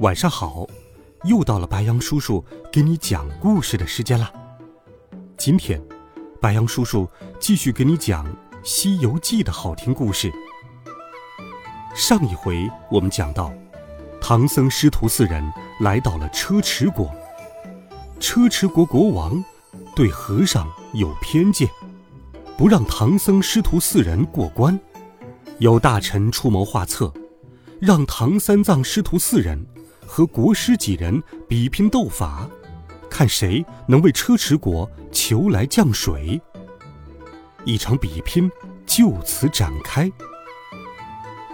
晚上好！又到了白杨叔叔给你讲故事的时间了。今天，白杨叔叔继续给你讲《西游记》的好听故事。上一回我们讲到，唐僧师徒四人来到了车迟国。车迟国国王对和尚有偏见，不让唐僧师徒四人过关。有大臣出谋划策，让唐三藏师徒四人。和国师几人比拼斗法，看谁能为车迟国求来降水。一场比拼就此展开。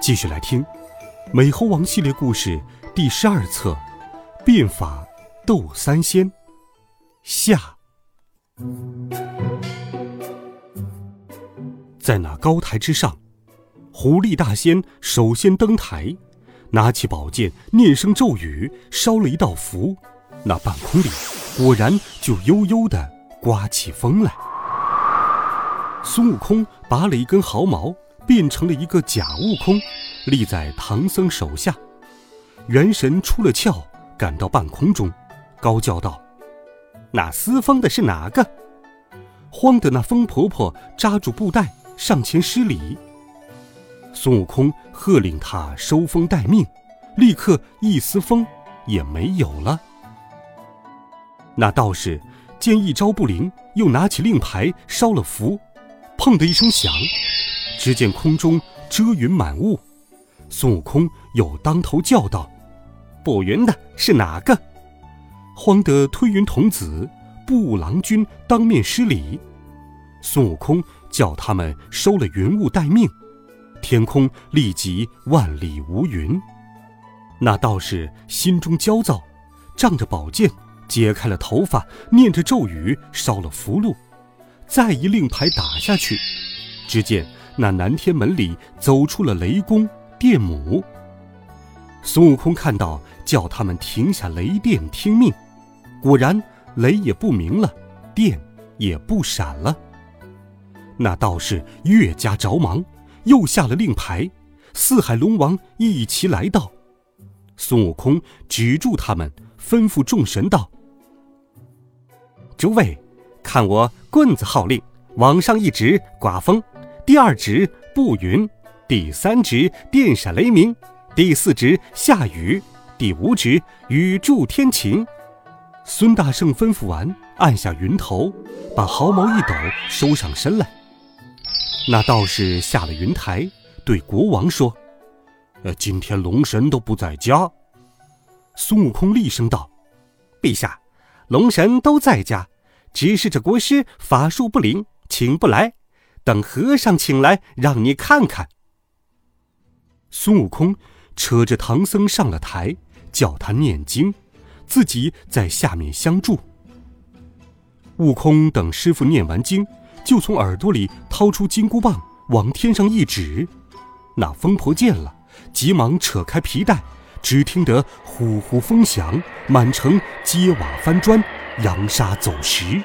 继续来听《美猴王》系列故事第十二册《变法斗三仙》下。在那高台之上，狐狸大仙首先登台。拿起宝剑，念声咒语，烧了一道符，那半空里果然就悠悠地刮起风来。孙悟空拔了一根毫毛，变成了一个假悟空，立在唐僧手下。元神出了窍，赶到半空中，高叫道：“那撕风的是哪个？”慌的那风婆婆扎住布袋，上前施礼。孙悟空喝令他收风待命，立刻一丝风也没有了。那道士见一招不灵，又拿起令牌烧了符，砰的一声响，只见空中遮云满雾。孙悟空又当头叫道：“捕云的是哪个？”慌得推云童子、布郎君当面施礼。孙悟空叫他们收了云雾待命。天空立即万里无云，那道士心中焦躁，仗着宝剑解开了头发，念着咒语烧了符箓，再一令牌打下去，只见那南天门里走出了雷公电母。孙悟空看到，叫他们停下雷电听命，果然雷也不鸣了，电也不闪了。那道士越加着忙。又下了令牌，四海龙王一齐来到。孙悟空止住他们，吩咐众神道：“诸位，看我棍子号令，往上一指刮风，第二指布云，第三指电闪雷鸣，第四指下雨，第五指雨助天晴。”孙大圣吩咐完，按下云头，把毫毛一抖，收上身来。那道士下了云台，对国王说：“呃，今天龙神都不在家。”孙悟空厉声道：“陛下，龙神都在家，只是这国师法术不灵，请不来。等和尚请来，让你看看。”孙悟空扯着唐僧上了台，叫他念经，自己在下面相助。悟空等师傅念完经。就从耳朵里掏出金箍棒，往天上一指。那疯婆见了，急忙扯开皮带，只听得呼呼风响，满城揭瓦翻砖，扬沙走石。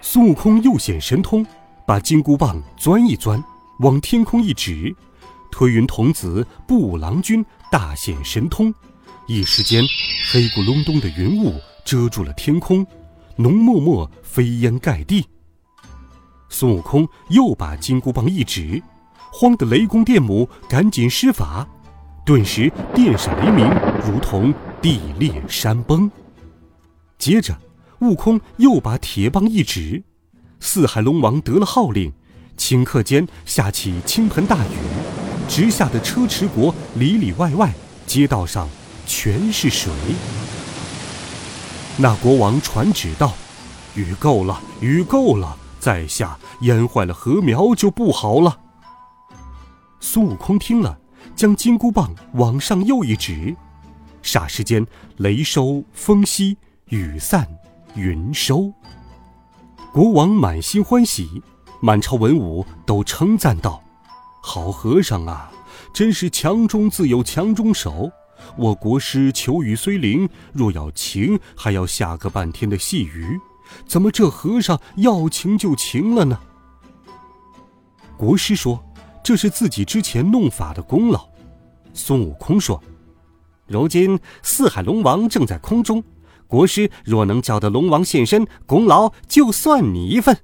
孙悟空又显神通，把金箍棒钻一钻，往天空一指，推云童子、布郎君大显神通，一时间黑咕隆咚的云雾遮住了天空，浓墨墨飞烟盖地。孙悟空又把金箍棒一指，慌得雷公电母赶紧施法，顿时电闪雷鸣，如同地裂山崩。接着，悟空又把铁棒一指，四海龙王得了号令，顷刻间下起倾盆大雨，直下的车迟国里里外外街道上全是水。那国王传旨道：“雨够了，雨够了。”在下淹坏了禾苗就不好了。孙悟空听了，将金箍棒往上又一指，霎时间，雷收风息，雨散云收。国王满心欢喜，满朝文武都称赞道：“好和尚啊，真是强中自有强中手。我国师求雨虽灵，若要晴，还要下个半天的细雨。怎么这和尚要晴就晴了呢？”国师说：“这是自己之前弄法的功劳。”孙悟空说：“如今四海龙王正在空中，国师若能叫得龙王现身，功劳就算你一份。”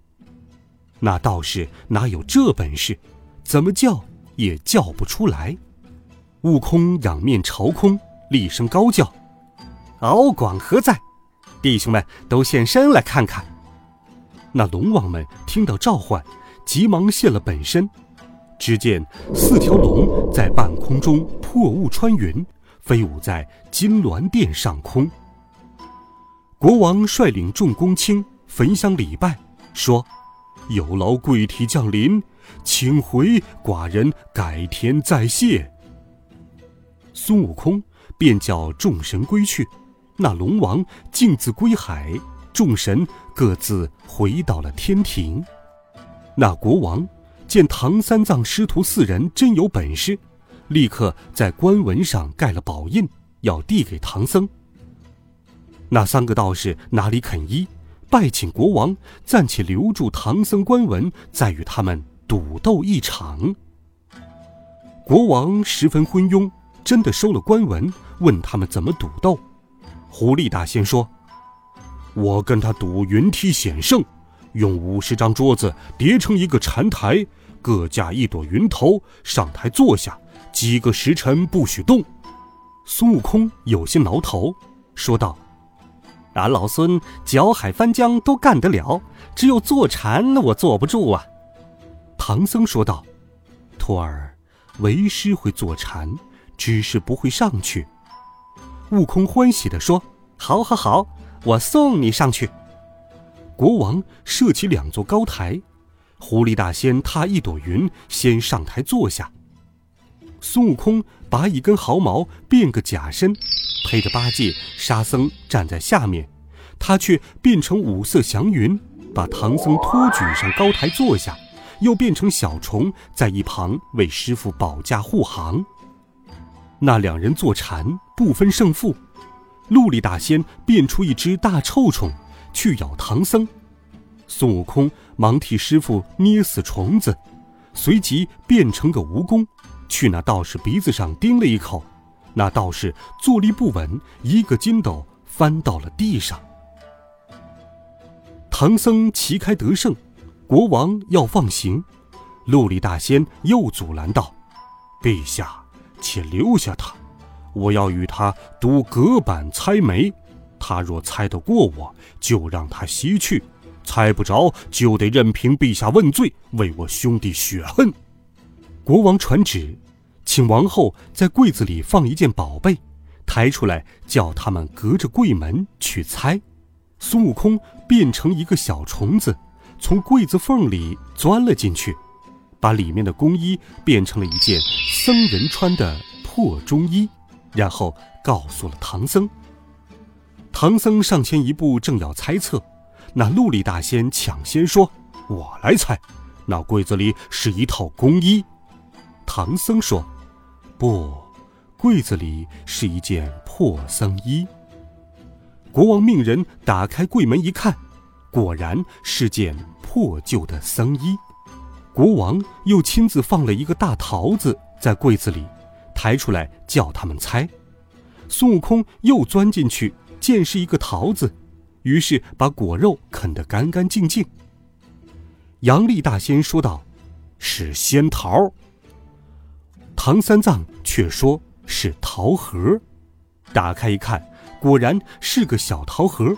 那道士哪有这本事？怎么叫也叫不出来。悟空仰面朝空，厉声高叫：“敖广何在？弟兄们都现身来看看！”那龙王们听到召唤。急忙现了本身，只见四条龙在半空中破雾穿云，飞舞在金銮殿上空。国王率领众公卿焚香礼拜，说：“有劳贵体降临，请回，寡人改天再谢。”孙悟空便叫众神归去，那龙王径自归海，众神各自回到了天庭。那国王见唐三藏师徒四人真有本事，立刻在官文上盖了宝印，要递给唐僧。那三个道士哪里肯依，拜请国王暂且留住唐僧官文，再与他们赌斗一场。国王十分昏庸，真的收了官文，问他们怎么赌斗。狐狸大仙说：“我跟他赌云梯险胜。”用五十张桌子叠成一个禅台，各架一朵云头，上台坐下，几个时辰不许动。孙悟空有些挠头，说道：“俺老孙搅海翻江都干得了，只有坐禅我坐不住啊。”唐僧说道：“徒儿，为师会坐禅，只是不会上去。”悟空欢喜地说：“好，好，好，我送你上去。”国王设起两座高台，狐狸大仙踏一朵云，先上台坐下。孙悟空拔一根毫毛变个假身，陪着八戒、沙僧站在下面，他却变成五色祥云，把唐僧托举上高台坐下，又变成小虫在一旁为师傅保驾护航。那两人坐禅不分胜负，陆力大仙变出一只大臭虫。去咬唐僧，孙悟空忙替师傅捏死虫子，随即变成个蜈蚣，去那道士鼻子上叮了一口，那道士坐立不稳，一个筋斗翻到了地上。唐僧旗开得胜，国王要放行，陆力大仙又阻拦道：“陛下，且留下他，我要与他赌隔板猜眉。”他若猜得过我，就让他西去；猜不着，就得任凭陛下问罪，为我兄弟雪恨。国王传旨，请王后在柜子里放一件宝贝，抬出来，叫他们隔着柜门去猜。孙悟空变成一个小虫子，从柜子缝里钻了进去，把里面的工衣变成了一件僧人穿的破中衣，然后告诉了唐僧。唐僧上前一步，正要猜测，那陆力大仙抢先说：“我来猜，那柜子里是一套工衣。”唐僧说：“不，柜子里是一件破僧衣。”国王命人打开柜门一看，果然是件破旧的僧衣。国王又亲自放了一个大桃子在柜子里，抬出来叫他们猜。孙悟空又钻进去。见是一个桃子，于是把果肉啃得干干净净。杨丽大仙说道：“是仙桃。”唐三藏却说是桃核。打开一看，果然是个小桃核。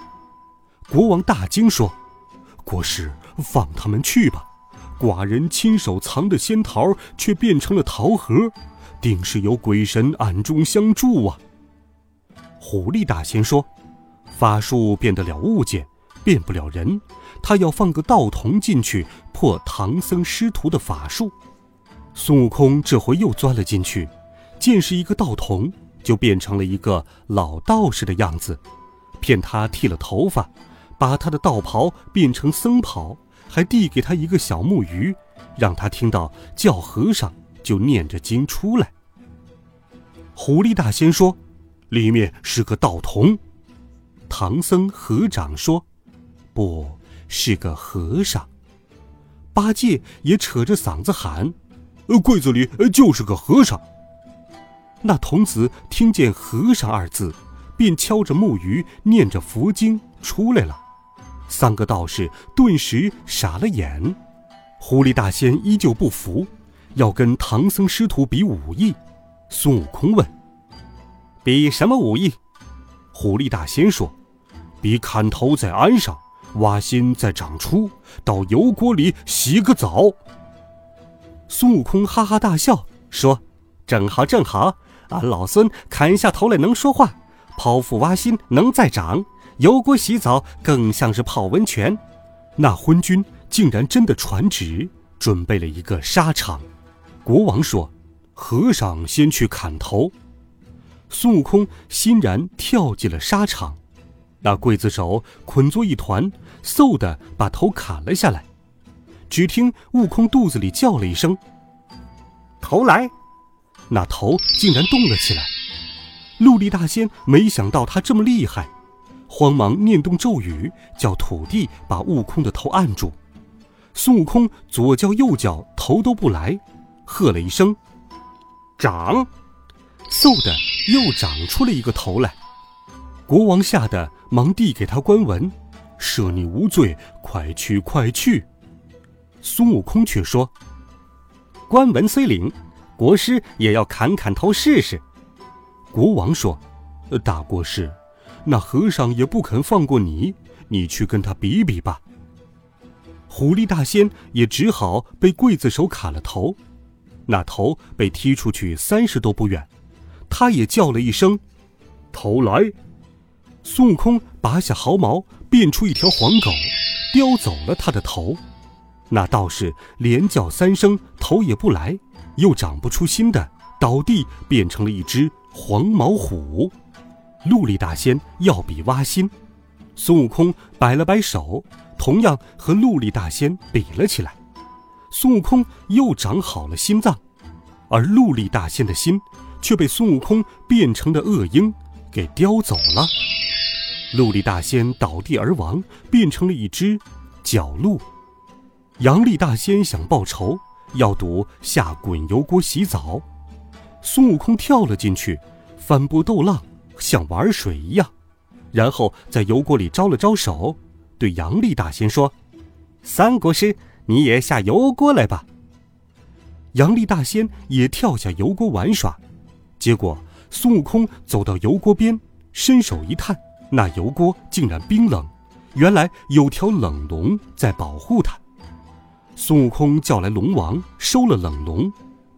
国王大惊说：“国师，放他们去吧！寡人亲手藏的仙桃，却变成了桃核，定是有鬼神暗中相助啊！”狐狸大仙说。法术变得了物件，变不了人。他要放个道童进去破唐僧师徒的法术。孙悟空这回又钻了进去，见是一个道童，就变成了一个老道士的样子，骗他剃了头发，把他的道袍变成僧袍，还递给他一个小木鱼，让他听到叫和尚就念着经出来。狐狸大仙说：“里面是个道童。”唐僧合掌说：“不是个和尚。”八戒也扯着嗓子喊：“呃，柜子里就是个和尚。”那童子听见“和尚”二字，便敲着木鱼，念着佛经出来了。三个道士顿时傻了眼。狐狸大仙依旧不服，要跟唐僧师徒比武艺。孙悟空问：“比什么武艺？”狐狸大仙说：“比砍头在岸上。”挖心再长出，到油锅里洗个澡。孙悟空哈哈大笑说：“正好正好，俺老孙砍下头来能说话，剖腹挖心能再长，油锅洗澡更像是泡温泉。”那昏君竟然真的传旨，准备了一个沙场。国王说：“和尚先去砍头。”孙悟空欣然跳进了沙场。那刽子手捆作一团，嗖的把头砍了下来。只听悟空肚子里叫了一声：“头来！”那头竟然动了起来。陆地大仙没想到他这么厉害，慌忙念动咒语，叫土地把悟空的头按住。孙悟空左叫右叫，头都不来，喝了一声：“长！”嗖的又长出了一个头来。国王吓得忙递给他官文，赦你无罪，快去快去。孙悟空却说：“官文虽领，国师也要砍砍头试试。”国王说：“大国师，那和尚也不肯放过你，你去跟他比比吧。”狐狸大仙也只好被刽子手砍了头，那头被踢出去三十多步远，他也叫了一声：“头来！”孙悟空拔下毫毛，变出一条黄狗，叼走了他的头。那道士连叫三声，头也不来，又长不出新的，倒地变成了一只黄毛虎。陆力大仙要比挖心，孙悟空摆了摆手，同样和陆力大仙比了起来。孙悟空又长好了心脏，而陆力大仙的心却被孙悟空变成的恶鹰给叼走了。陆力大仙倒地而亡，变成了一只角鹿。杨力大仙想报仇，要赌下滚油锅洗澡。孙悟空跳了进去，翻波斗浪，像玩水一样。然后在油锅里招了招手，对杨力大仙说：“三国师，你也下油锅来吧。”杨力大仙也跳下油锅玩耍。结果孙悟空走到油锅边，伸手一探。那油锅竟然冰冷，原来有条冷龙在保护他。孙悟空叫来龙王，收了冷龙。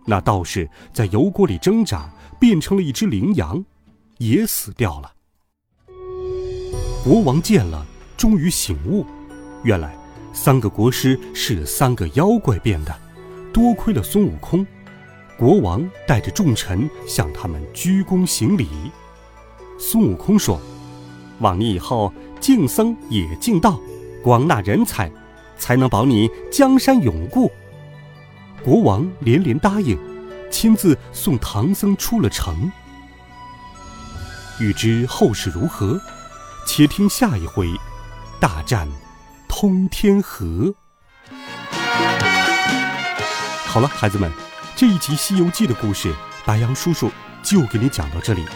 那道士在油锅里挣扎，变成了一只羚羊，也死掉了。国王见了，终于醒悟，原来三个国师是三个妖怪变的，多亏了孙悟空。国王带着众臣向他们鞠躬行礼。孙悟空说。望你以后敬僧也敬道，广纳人才，才能保你江山永固。国王连连答应，亲自送唐僧出了城。欲知后事如何，且听下一回：大战通天河。好了，孩子们，这一集《西游记》的故事，白杨叔叔就给你讲到这里。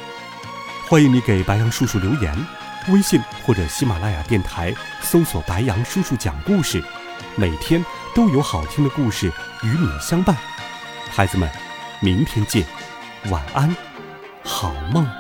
欢迎你给白杨叔叔留言。微信或者喜马拉雅电台搜索“白杨叔叔讲故事”，每天都有好听的故事与你相伴。孩子们，明天见，晚安，好梦。